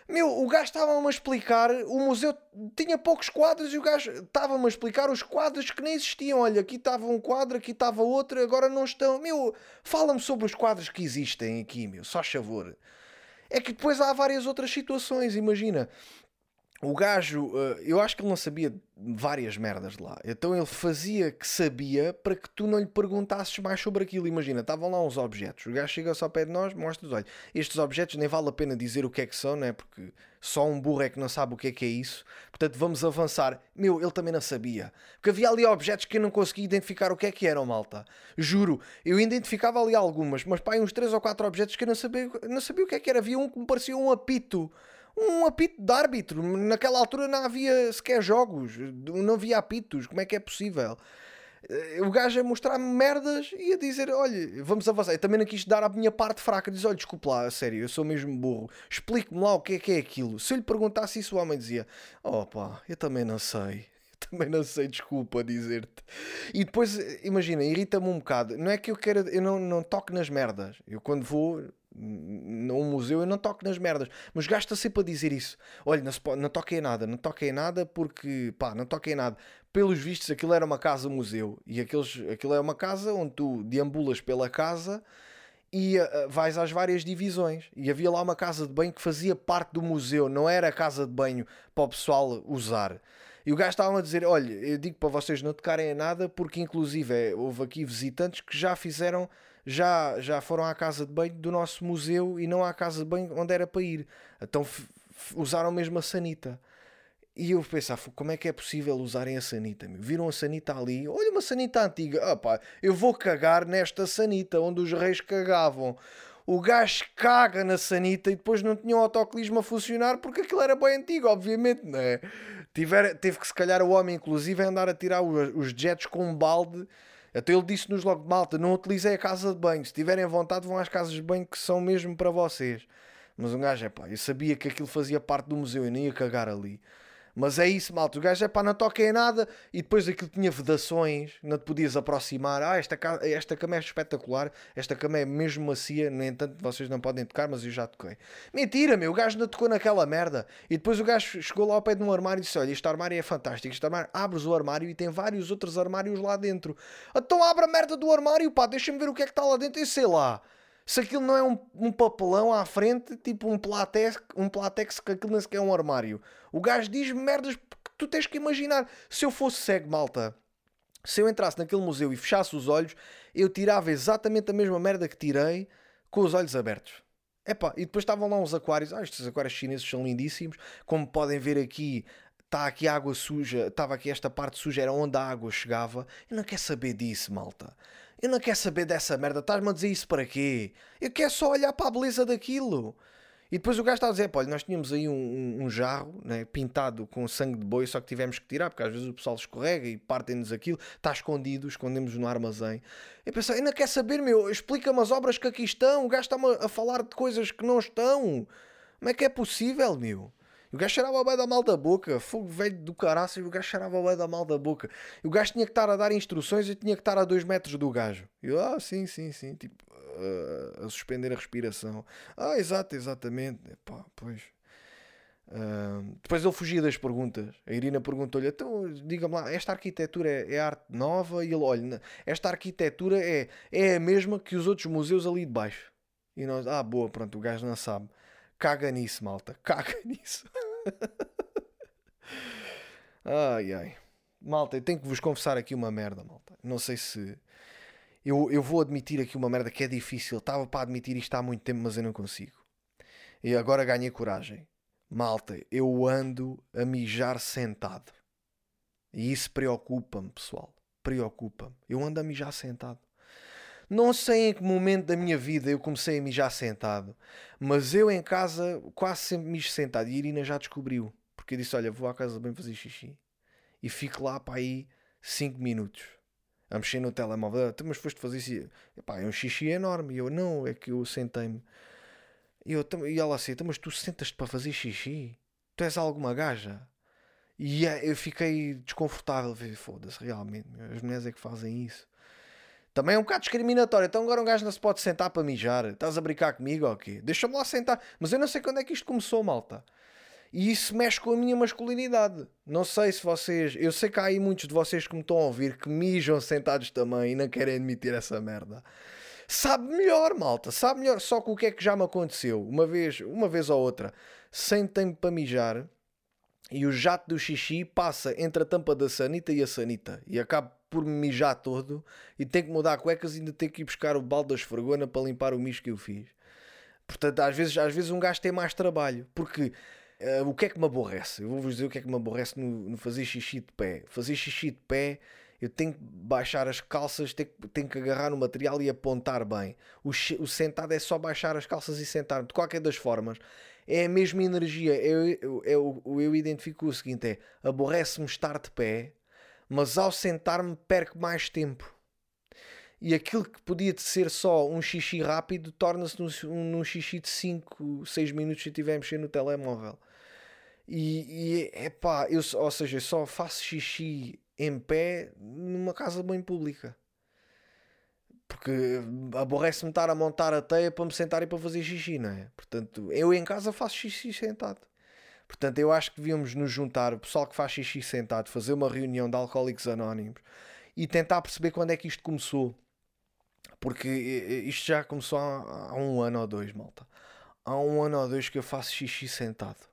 Meu, o gajo estava-me a explicar, o museu tinha poucos quadros e o gajo estava-me a explicar os quadros que nem existiam. Olha, aqui estava um quadro, aqui estava outro, agora não estão. Meu, fala-me sobre os quadros que existem aqui, meu, só favor. É que depois há várias outras situações, imagina o gajo, eh, eu acho que ele não sabia várias merdas de lá. Então ele fazia que sabia para que tu não lhe perguntasses mais sobre aquilo. Imagina, estavam lá uns objetos. O gajo chega-se ao pé de nós, mostra-nos: olha, estes objetos nem vale a pena dizer o que é que são, né? Porque só um burro é que não sabe o que é que é isso. Portanto, vamos avançar. Meu, ele também não sabia. Porque havia ali objetos que eu não conseguia identificar o que é que eram, malta. Juro, eu identificava ali algumas, mas pá, uns 3 ou 4 objetos que eu não sabia, não sabia o que é que era. Havia um que me parecia um apito um apito de árbitro. Naquela altura não havia sequer jogos, não havia apitos. Como é que é possível? Eh, o gajo a mostrar-me merdas e a dizer: Olha, vamos avançar. Eu também não quis dar a minha parte fraca. Diz: Olha, desculpe lá, a sério, eu sou mesmo burro. Explique-me lá o que é que é aquilo. Se eu lhe perguntasse isso, o homem dizia: Oh pá, eu também não sei. *laughs* também não sei, desculpa dizer-te. E depois, imagina, irrita-me um bocado. Não é que eu quero, eu não, não toco nas merdas. Eu quando vou, num museu eu não toco nas merdas, mas gasta sempre a dizer isso. Olha, não, não toquei nada, não toquei nada porque, pá, não toquei nada. Pelos vistos, aquilo era uma casa-museu e aqueles, aquilo é uma casa onde tu deambulas pela casa e uh, vais às várias divisões. E havia lá uma casa de banho que fazia parte do museu, não era a casa de banho para o pessoal usar. E o gajo estava a dizer: Olha, eu digo para vocês não tocarem a nada, porque inclusive é, houve aqui visitantes que já fizeram já, já foram à casa de banho do nosso museu e não à casa de banho onde era para ir. Então usaram mesmo a sanita. E eu pensava, como é que é possível usarem a sanita? Meu? Viram a sanita ali? Olha uma sanita antiga. Ah, eu vou cagar nesta sanita onde os reis cagavam. O gajo caga na sanita e depois não tinha o autoclismo a funcionar porque aquilo era bem antigo, obviamente, não é? Tiver, teve que se calhar o homem, inclusive, andar a tirar os, os jets com um balde até ele disse-nos logo de malta: não utilizei a casa de banho. Se tiverem vontade, vão às casas de banho que são mesmo para vocês. Mas um gajo é pá, eu sabia que aquilo fazia parte do museu e nem ia cagar ali. Mas é isso, malta. O gajo é pá, não toca em nada. E depois aquilo tinha vedações, não te podias aproximar. Ah, esta, esta cama é espetacular. Esta cama é mesmo macia. No entanto, vocês não podem tocar, mas eu já toquei. Mentira, meu. O gajo não tocou naquela merda. E depois o gajo chegou lá ao pé de um armário e disse: Olha, este armário é fantástico. Este armário, abres o armário e tem vários outros armários lá dentro. Então abre a merda do armário, pá. Deixa-me ver o que é que está lá dentro. E sei lá se aquilo não é um, um, papelão à frente, tipo um platex, um platex que aquilo nem sequer é um armário. O gajo diz merdas tu tens que imaginar. Se eu fosse cego, malta, se eu entrasse naquele museu e fechasse os olhos, eu tirava exatamente a mesma merda que tirei com os olhos abertos. Epá, e depois estavam lá uns aquários. Ah, estes aquários chineses são lindíssimos. Como podem ver aqui, está aqui água suja. Estava aqui esta parte suja, era onde a água chegava. Eu não quero saber disso, malta. Eu não quero saber dessa merda. Estás-me a dizer isso para quê? Eu quero só olhar para a beleza daquilo. E depois o gajo está a dizer: olha, nós tínhamos aí um, um, um, jarro né, pintado com sangue de boi, só que tivemos que tirar, porque às vezes o pessoal escorrega e partem-nos aquilo, está escondido, escondemos no armazém. Eu pensei: ainda quer saber, meu, explica-me as obras que aqui estão. O gajo está-me a falar de coisas que não estão. Como é que é possível, meu? O gajo cheirava bem da mal da boca, fogo velho do caraço, e o gajo cheirava bem da mal da boca. E o gajo tinha que estar a dar instruções e tinha que estar a 2 metros do gajo. E eu, ah, sim, sim, sim, tipo, uh, a suspender a respiração. Ah, exato, exatamente. Epá, pois. Uh, depois ele fugia das perguntas. A Irina perguntou-lhe: então, diga-me lá, esta arquitetura é, é, arte nova? E ele: olha, esta arquitetura é, é a mesma que os outros museus ali de baixo. E nós: ah, boa, pronto, o gajo não sabe. Caga nisso, malta. *laughs* Caga nisso. ai, ai. Malta, eu tenho que vos confessar aqui uma merda, malta. Não sei se. Eu, eu vou admitir aqui uma merda que é difícil. Estava para admitir isto há muito tempo, mas eu não consigo. E agora ganhei coragem. Malta, eu ando a mijar sentado. E isso preocupa-me, pessoal. Preocupa-me. Eu ando a mijar sentado. Não sei em que momento da minha vida eu comecei a mijar sentado, mas eu em casa quase sempre mijo sentado. E a Irina já descobriu, porque eu disse: Olha, vou à casa bem fazer xixi. E fico lá para aí 5 minutos a mexer no telemóvel. Ah, mas foste fazer isso? Epá, é um xixi enorme. E eu: Não, é que eu sentei-me. E, eu, e ela assim: Mas tu sentas-te para fazer xixi? Tu és alguma gaja? E eu fiquei desconfortável. Foda-se, realmente. As mulheres é que fazem isso. Também é um bocado discriminatório. Então agora um gajo não se pode sentar para mijar. Estás a brincar comigo ou quê? Deixa-me lá sentar. Mas eu não sei quando é que isto começou, malta. E isso mexe com a minha masculinidade. Não sei se vocês. Eu sei que há aí muitos de vocês que me estão a ouvir que mijam sentados também e não querem admitir essa merda. Sabe melhor, malta. Sabe melhor. Só que o que é que já me aconteceu? Uma vez, uma vez ou outra, sentem-me para mijar e o jato do xixi passa entre a tampa da sanita e a sanita e acaba por mijar todo e tenho que mudar cuecas e ainda tenho que ir buscar o balde da esfregona para limpar o mijo que eu fiz. Portanto, às vezes, às vezes um gajo tem mais trabalho, porque uh, o que é que me aborrece? Eu vou-vos dizer o que é que me aborrece no, no, fazer xixi de pé. Fazer xixi de pé, eu tenho que baixar as calças, tenho, tenho que agarrar no material e apontar bem. O, o sentado é só baixar as calças e sentar De qualquer das formas, é a mesma energia. Eu, eu, eu, eu identifico o seguinte: é aborrece-me estar de pé, mas ao sentar-me perco mais tempo. E aquilo que podia ser só um xixi rápido torna-se num, num xixi de 5, 6 minutos se estiver mexer no telemóvel. E, e pá, eu, ou seja, eu só faço xixi em pé numa casa bem pública porque aborrece-me estar a montar a teia para me sentar e para fazer xixi, não é? Portanto, eu em casa faço xixi sentado. Portanto, eu acho que devíamos nos juntar, o pessoal que faz xixi sentado, fazer uma reunião de alcoólicos anónimos e tentar perceber quando é que isto começou. Porque isto já começou há, há um ano ou dois, malta. Há um ano ou dois que eu faço xixi sentado.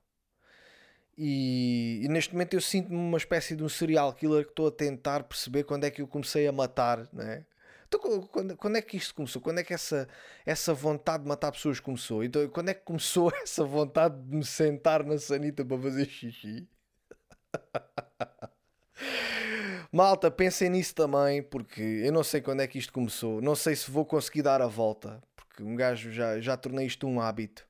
E, e, neste momento eu sinto-me uma espécie de um serial killer que estou a tentar perceber quando é que eu comecei a matar, né? Então, quando, quando é que isto começou? Quando é que essa, essa vontade de matar pessoas começou? Então, quando é que começou *laughs* essa vontade de me sentar na sanita para fazer xixi? *laughs* Malta, pensem nisso também, porque eu não sei quando é que isto começou. Não sei se vou conseguir dar a volta, porque um gajo já, já tornei isto um hábito.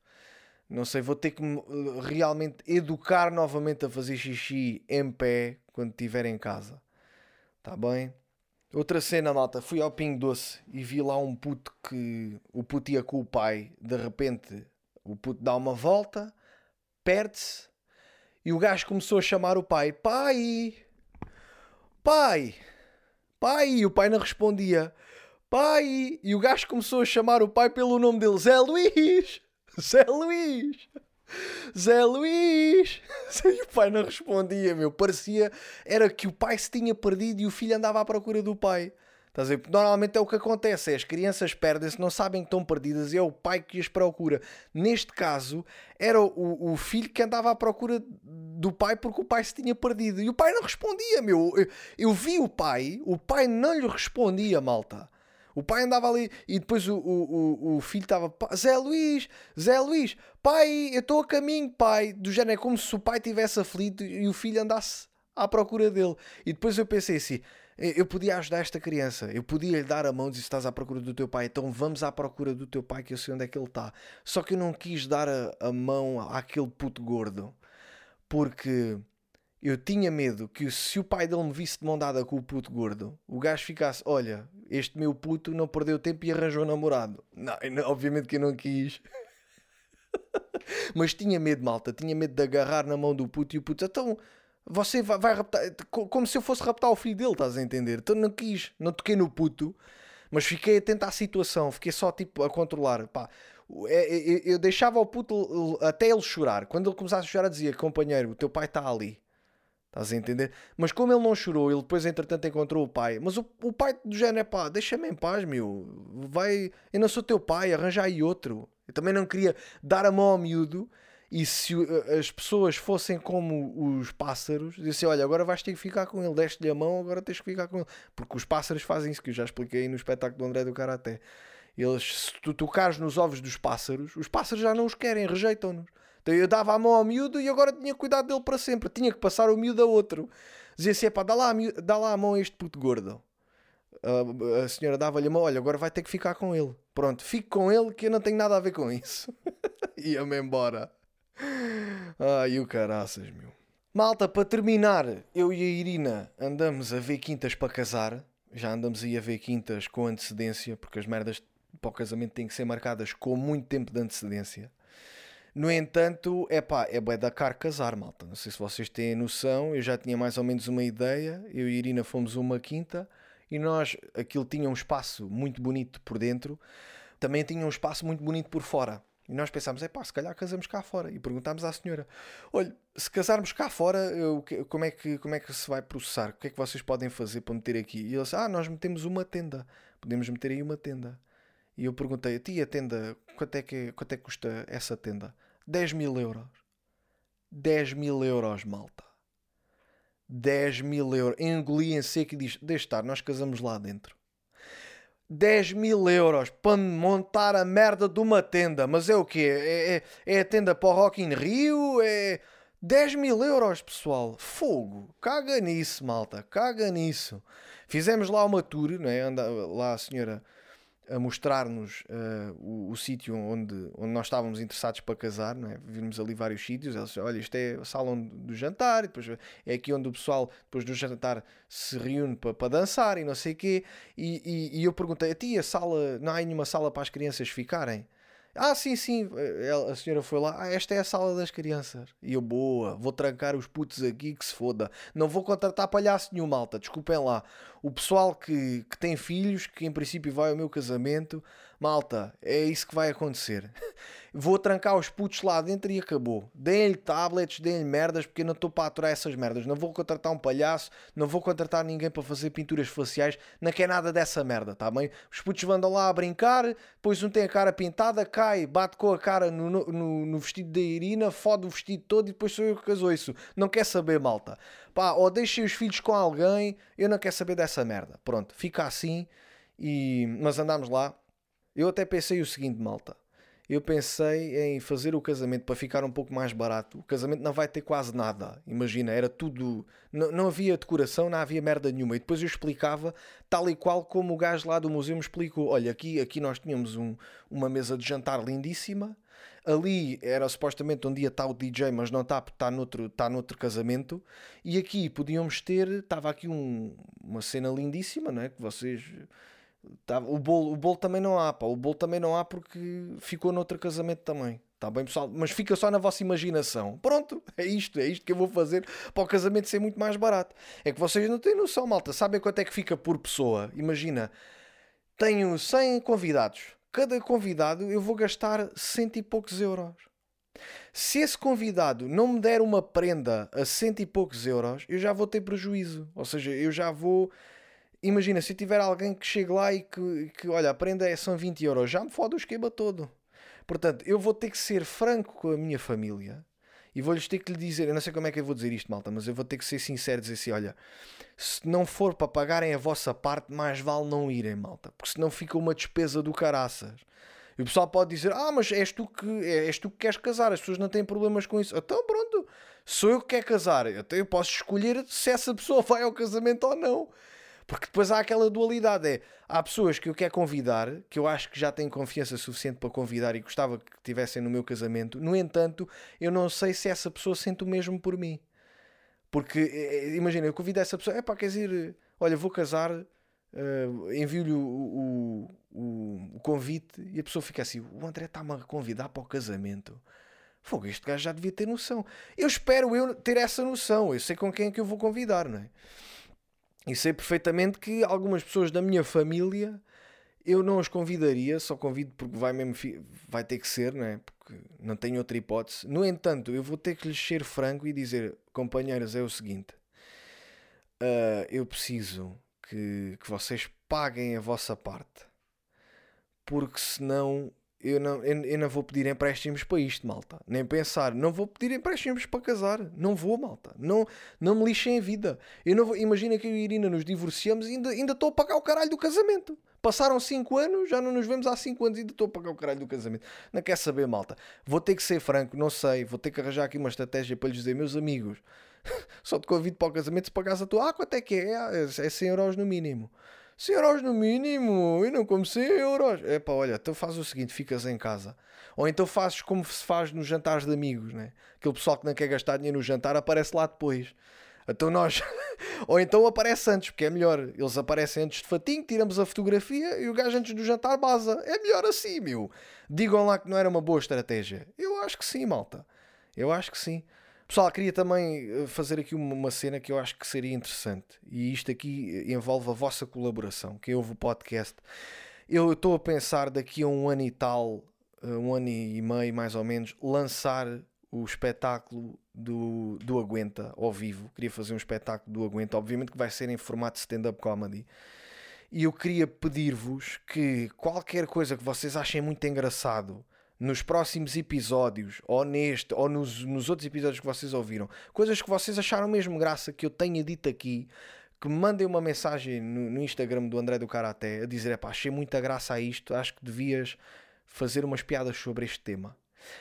Não sei, vou ter que me realmente educar novamente a fazer xixi em pé quando estiver em casa. Está bem? Outra cena, malta, fui ao Pingo Doce e vi lá um puto que o puto ia com o pai. De repente, o puto dá uma volta, perde-se e o gajo começou a chamar o pai: Pai, pai, pai. E o pai não respondia: Pai. E o gajo começou a chamar o pai pelo nome dele: Zé Luís, Zé Luís. Zé Luís! *laughs* E o pai não respondia, meu. Parecia era que o pai se tinha perdido e o filho andava à procura do pai. Estás a? Normalmente é o que acontece: é as crianças perdem-se, não sabem que estão perdidas e é o pai que as procura. Neste caso, era o, o filho que andava à procura do pai porque o pai se tinha perdido. E o pai não respondia, meu. Eu, eu vi o pai, o pai não lhe respondia, malta. O pai andava ali e depois o, o, o filho estava, Zé Luís, Zé Luís, pai, eu estou a caminho, pai. Do género, é como se o pai tivesse aflito e o filho andasse à procura dele. E depois eu pensei assim, eu podia ajudar esta criança, eu podia lhe dar a mão dizer estás à procura do teu pai, então vamos à procura do teu pai que eu sei onde é que ele está. Só que eu não quis dar a, a mão àquele puto gordo, porque eu tinha medo que se o pai dele me visse de mão dada com o puto gordo, o gajo ficasse: Olha, este meu puto não perdeu tempo e arranjou um namorado. Não, obviamente que eu não quis. *laughs* Mas tinha medo, malta. Tinha medo de agarrar na mão do puto e o puto, então você vai, vai raptar. Como se eu fosse raptar o filho dele, estás a entender? Então não quis, não toquei no puto, mas fiquei atento à situação. Fiquei só tipo a controlar. Pá, é, é, é, eu deixava o puto até ele chorar. Quando ele começasse a chorar, dizia: Companheiro, o teu pai está ali. Estás a entender? Mas como ele não chorou, ele depois entretanto encontrou o pai. Mas o, o pai do género é pá, deixa-me em paz, meu. Vai, eu não sou teu pai, arranja aí outro. Eu também não queria dar a mão ao miúdo e se as pessoas fossem como os pássaros, disse olha, agora vais ter que ficar com ele, deste-lhe a mão, agora tens que ficar com ele. Porque os pássaros fazem isso, que eu já expliquei no espetáculo do André do Karaté. Eles, se tu tocares nos ovos dos pássaros, os pássaros já não os querem, rejeitam-nos. Então eu dava a mão ao miúdo e agora tinha cuidado dele para sempre. Tinha que passar o miúdo a outro. Dizia assim: pá, dá lá, a dá lá a mão a este puto gordo. A, a senhora dava-lhe a mão: olha, agora vai ter que ficar com ele. Pronto, fico com ele que eu não tenho nada a ver com isso. *laughs* Ia-me embora. Ai, o caraças, meu. Malta, para terminar, eu e a Irina andamos a ver quintas para casar. Já andamos aí a ver quintas com antecedência, porque as merdas para o casamento têm que ser marcadas com muito tempo de antecedência. No entanto, é pá, é bué da caro casar, malta. Não sei se vocês têm noção, eu já tinha mais ou menos uma ideia. Eu e Irina fomos uma quinta e nós, aquilo tinha um espaço muito bonito por dentro, também tinha um espaço muito bonito por fora. E nós pensámos, é pá, se calhar casamos cá fora. E perguntámos à senhora: olha, se casarmos cá fora, eu, como, é que, como é que se vai processar? O que é que vocês podem fazer para meter aqui? E eles, ah, nós metemos uma tenda. Podemos meter aí uma tenda. E eu perguntei: tia, tenda, quanto é que, quanto é que custa essa tenda? 10 mil euros. 10 mil euros, malta. 10 mil euros. Engoli em seco e diz: Deixa estar, nós casamos lá dentro. 10 mil euros para montar a merda de uma tenda. Mas é o quê? É, é, é a tenda para o Rock in Rio? É 10 mil euros, pessoal. Fogo. Caga nisso, malta. Caga nisso. Fizemos lá uma tour, não é? Anda, lá a senhora a mostrar-nos uh, o, o sítio onde, onde nós estávamos interessados para casar, não é? vimos ali vários sítios. Disse, olha, isto é a sala do jantar, e depois é aqui onde o pessoal, depois do jantar, se reúne para, para dançar e não sei o quê. E, e, e eu perguntei, a ti, a sala, não há nenhuma sala para as crianças ficarem? Ah, sim, sim. A senhora foi lá. Ah, esta é a sala das crianças. E eu, boa, vou trancar os putos aqui que se foda. Não vou contratar palhaço nenhum, malta. Desculpem lá. O pessoal que, que tem filhos, que em princípio vai ao meu casamento, malta, é isso que vai acontecer. *laughs* vou trancar os putos lá dentro e acabou. Deem-lhe tablets, deem-lhe merdas, porque eu não estou para aturar essas merdas. Não vou contratar um palhaço, não vou contratar ninguém para fazer pinturas faciais, não quer nada dessa merda, tá bem? Os putos andam lá a brincar, depois um tem a cara pintada, cai, bate com a cara no, no, no vestido da Irina, fode o vestido todo e depois sou eu que casou isso. Não quer saber, malta. Pá, ou deixem os filhos com alguém, eu não quero saber dessa merda. Pronto, fica assim. E... Mas andamos lá. Eu até pensei o seguinte, malta eu pensei em fazer o casamento para ficar um pouco mais barato. O casamento não vai ter quase nada. Imagina, era tudo. Não, não havia decoração, não havia merda nenhuma. E depois eu explicava, tal e qual como o gajo lá do museu me explicou: olha, aqui, aqui nós tínhamos um, uma mesa de jantar lindíssima. Ali era supostamente onde ia estar o DJ, mas não está está noutro, está noutro casamento. E aqui podíamos ter, estava aqui um, uma cena lindíssima, não é? Que vocês Tá, o, bolo, o bolo também não há, pá. O bolo também não há porque ficou noutro casamento também. Está bem, pessoal? Mas fica só na vossa imaginação. Pronto, *laughs* é isto, é isto que eu vou fazer para o casamento ser muito mais barato. É que vocês não têm noção, malta. Sabem quanto é que fica por pessoa? Imagina, tenho 100 convidados. Cada convidado eu vou gastar cento e poucos euros. Se esse convidado não me der uma prenda a cento e poucos euros, eu já vou ter prejuízo. Ou seja, eu já vou imagina, se tiver alguém que chegue lá e que, que olha, a prenda é, são 20 euros, já me fode o esquema todo. Portanto, eu vou ter que ser franco com a minha família e vou-lhes ter que lhe dizer, eu não sei como é que eu vou dizer isto, malta, mas eu vou ter que ser sincero e dizer assim: olha, se não for para pagarem a vossa parte, mais vale não irem, malta, porque senão fica uma despesa do caraças. E o pessoal pode dizer: Ah, mas és tu que, és tu que queres casar, as pessoas não têm problemas com isso. Então, pronto, sou eu que quero casar, então eu posso escolher se essa pessoa *laughs* vai ao casamento ou não. Porque depois há aquela dualidade: é, há pessoas que eu quero convidar, que eu acho que já têm confiança suficiente para convidar e gostava que estivessem no meu casamento. No entanto, eu não sei se essa pessoa sente o mesmo por mim. Porque, é, é, imagina, eu convido essa pessoa, é pá, quer dizer, olha, vou casar, uh, envio-lhe o, o, o, o, convite e a pessoa fica assim: o André está-me a convidar para o casamento. Fogo, este gajo já devia ter noção. Eu espero eu ter essa noção. Eu sei com quem é que eu vou convidar, não é? E sei perfeitamente que algumas pessoas da minha família eu não as convidaria, só convido porque vai mesmo vai ter que ser, não é? Porque não tenho outra hipótese. No entanto, eu vou ter que lhes ser franco e dizer, companheiras, é o seguinte: uh, eu preciso que, que vocês paguem a vossa parte, porque senão eu não, eu, eu, não vou pedir empréstimos para isto, malta. Nem pensar. Não vou pedir empréstimos para casar. Não vou, malta. Não, não me lixem a vida. Eu não vou, imagina que eu e a Irina nos divorciamos e ainda, ainda estou a pagar o caralho do casamento. Passaram 5 anos, já não nos vemos há 5 anos e ainda estou a pagar o caralho do casamento. Não quer saber, malta. Vou ter que ser franco, não sei. Vou ter que arranjar aqui uma estratégia para lhes dizer, meus amigos, *laughs* só te convido para o casamento se pagares a tua. Ah, quanto é que é? É 100 euros no mínimo. 100 euros no mínimo, e não como 100 euros. É pá, olha, então faz o seguinte: ficas em casa. Ou então fazes como se faz nos jantares de amigos, né? Aquele pessoal que não quer gastar dinheiro no jantar aparece lá depois. Então nós. *laughs* Ou então aparece antes, porque é melhor. Eles aparecem antes de fatinho, tiramos a fotografia e o gajo antes do jantar baza. É melhor assim, meu. Digam lá que não era uma boa estratégia. Eu acho que sim, malta. Eu acho que sim. Pessoal, queria também eh, fazer aqui uma cena que eu acho que seria interessante. E isto aqui eh, envolve a vossa colaboração. Quem ouve o podcast. Eu estou a pensar daqui a um ano e tal, eh, um ano e meio mais ou menos, lançar o espetáculo do, do Aguenta ao vivo. Queria fazer um espetáculo do Aguenta, obviamente que vai ser em formato stand-up comedy. E eu queria pedir-vos que qualquer coisa que vocês achem muito engraçado nos próximos episódios, ou neste, ou nos, nos outros episódios que vocês ouviram, coisas que vocês acharam mesmo graça que eu tenha dito aqui, que me mandem uma mensagem no, no Instagram do André do Karaté a dizer: pá, achei muita graça a isto, acho que devias fazer umas piadas sobre este tema.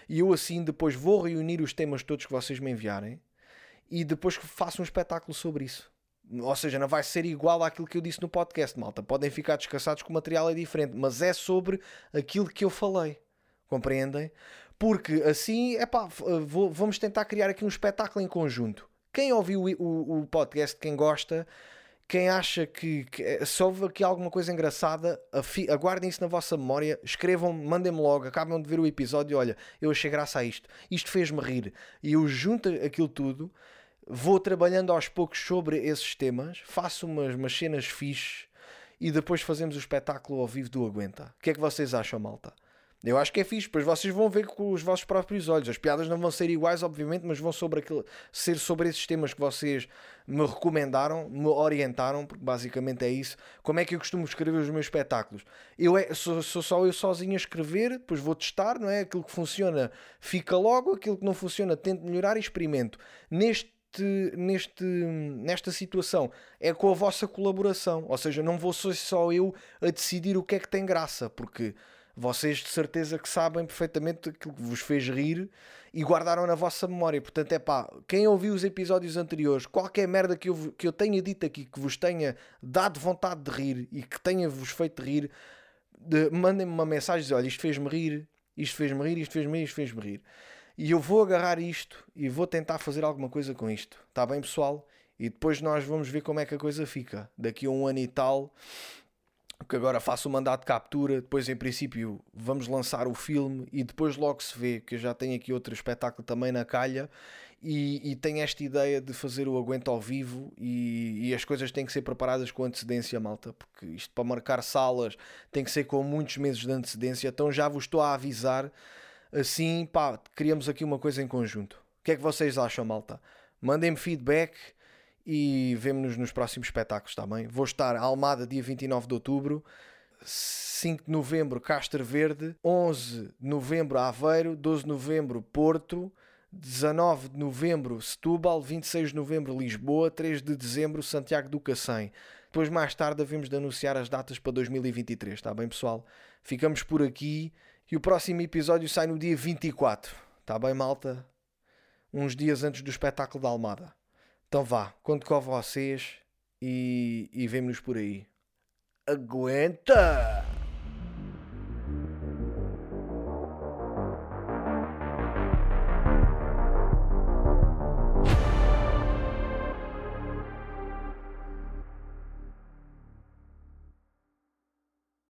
E eu assim depois vou reunir os temas todos que vocês me enviarem e depois faço um espetáculo sobre isso. Ou seja, não vai ser igual àquilo que eu disse no podcast, malta. Podem ficar descansados que o material é diferente, mas é sobre aquilo que eu falei. Compreendem? Porque assim, é vamos tentar criar aqui um espetáculo em conjunto. Quem ouviu o, o, o podcast, quem gosta, quem acha que, que eh, se houve aqui alguma coisa engraçada, aguardem isso na vossa memória, escrevam, mandem-me logo, acabam de ver o episódio, olha, eu achei graça a isto, isto fez-me rir, e eu junto aquilo tudo, vou trabalhando aos poucos sobre esses temas, faço umas, umas cenas fixes, e depois fazemos o espetáculo ao vivo do Aguenta. O que é que vocês acham, malta? Eu acho que é fixe, pois vocês vão ver com os vossos próprios olhos. As piadas não vão ser iguais, obviamente, mas vão sobre aquilo, ser sobre esses temas que vocês me recomendaram, me orientaram, porque basicamente é isso. Como é que eu costumo escrever os meus espetáculos? Eu é, sou, sou só eu sozinho a escrever, depois vou testar, não é? Aquilo que funciona fica logo, aquilo que não funciona tento melhorar e experimento. Neste neste, nesta situação é com a vossa colaboração. Ou seja, não vou ser só eu a decidir o que é que tem graça, porque vocês de certeza que sabem perfeitamente aquilo que vos fez rir e guardaram na vossa memória. Portanto, é pá, quem ouviu os episódios anteriores, qualquer merda que eu, que eu tenha dito aqui que vos tenha dado vontade de rir e que tenha-vos feito rir, mandem-me uma mensagem dizer: olha, isto fez-me rir, isto fez-me rir, isto fez-me rir, isto fez-me rir. E eu vou agarrar isto e vou tentar fazer alguma coisa com isto. Está bem, pessoal? E depois nós vamos ver como é que a coisa fica. Daqui a um ano e tal, que agora faço o mandato de captura, depois em princípio vamos lançar o filme e depois logo se vê, que eu já tenho aqui outro espetáculo também na calha e, e tenho esta ideia de fazer o aguento ao vivo e, e, as coisas têm que ser preparadas com antecedência, malta, porque isto para marcar salas tem que ser com muitos meses de antecedência, então já vos estou a avisar, assim, pá, criamos aqui uma coisa em conjunto. O que é que vocês acham, malta? Mandem-me feedback e vemo-nos nos próximos espetáculos, está bem? Vou estar a Almada dia 29 de outubro, 5 de novembro Castro Verde, 11 de novembro Aveiro, 12 de novembro Porto, 19 de novembro Setúbal, 26 de novembro Lisboa, 3 de dezembro Santiago do Cacém. Depois mais tarde devemos de anunciar as datas para 2023, está bem pessoal? Ficamos por aqui e o próximo episódio sai no dia 24, está bem malta? Uns dias antes do espetáculo da Almada. Então vá, conto com vocês e, e vemo-nos por aí. Aguenta!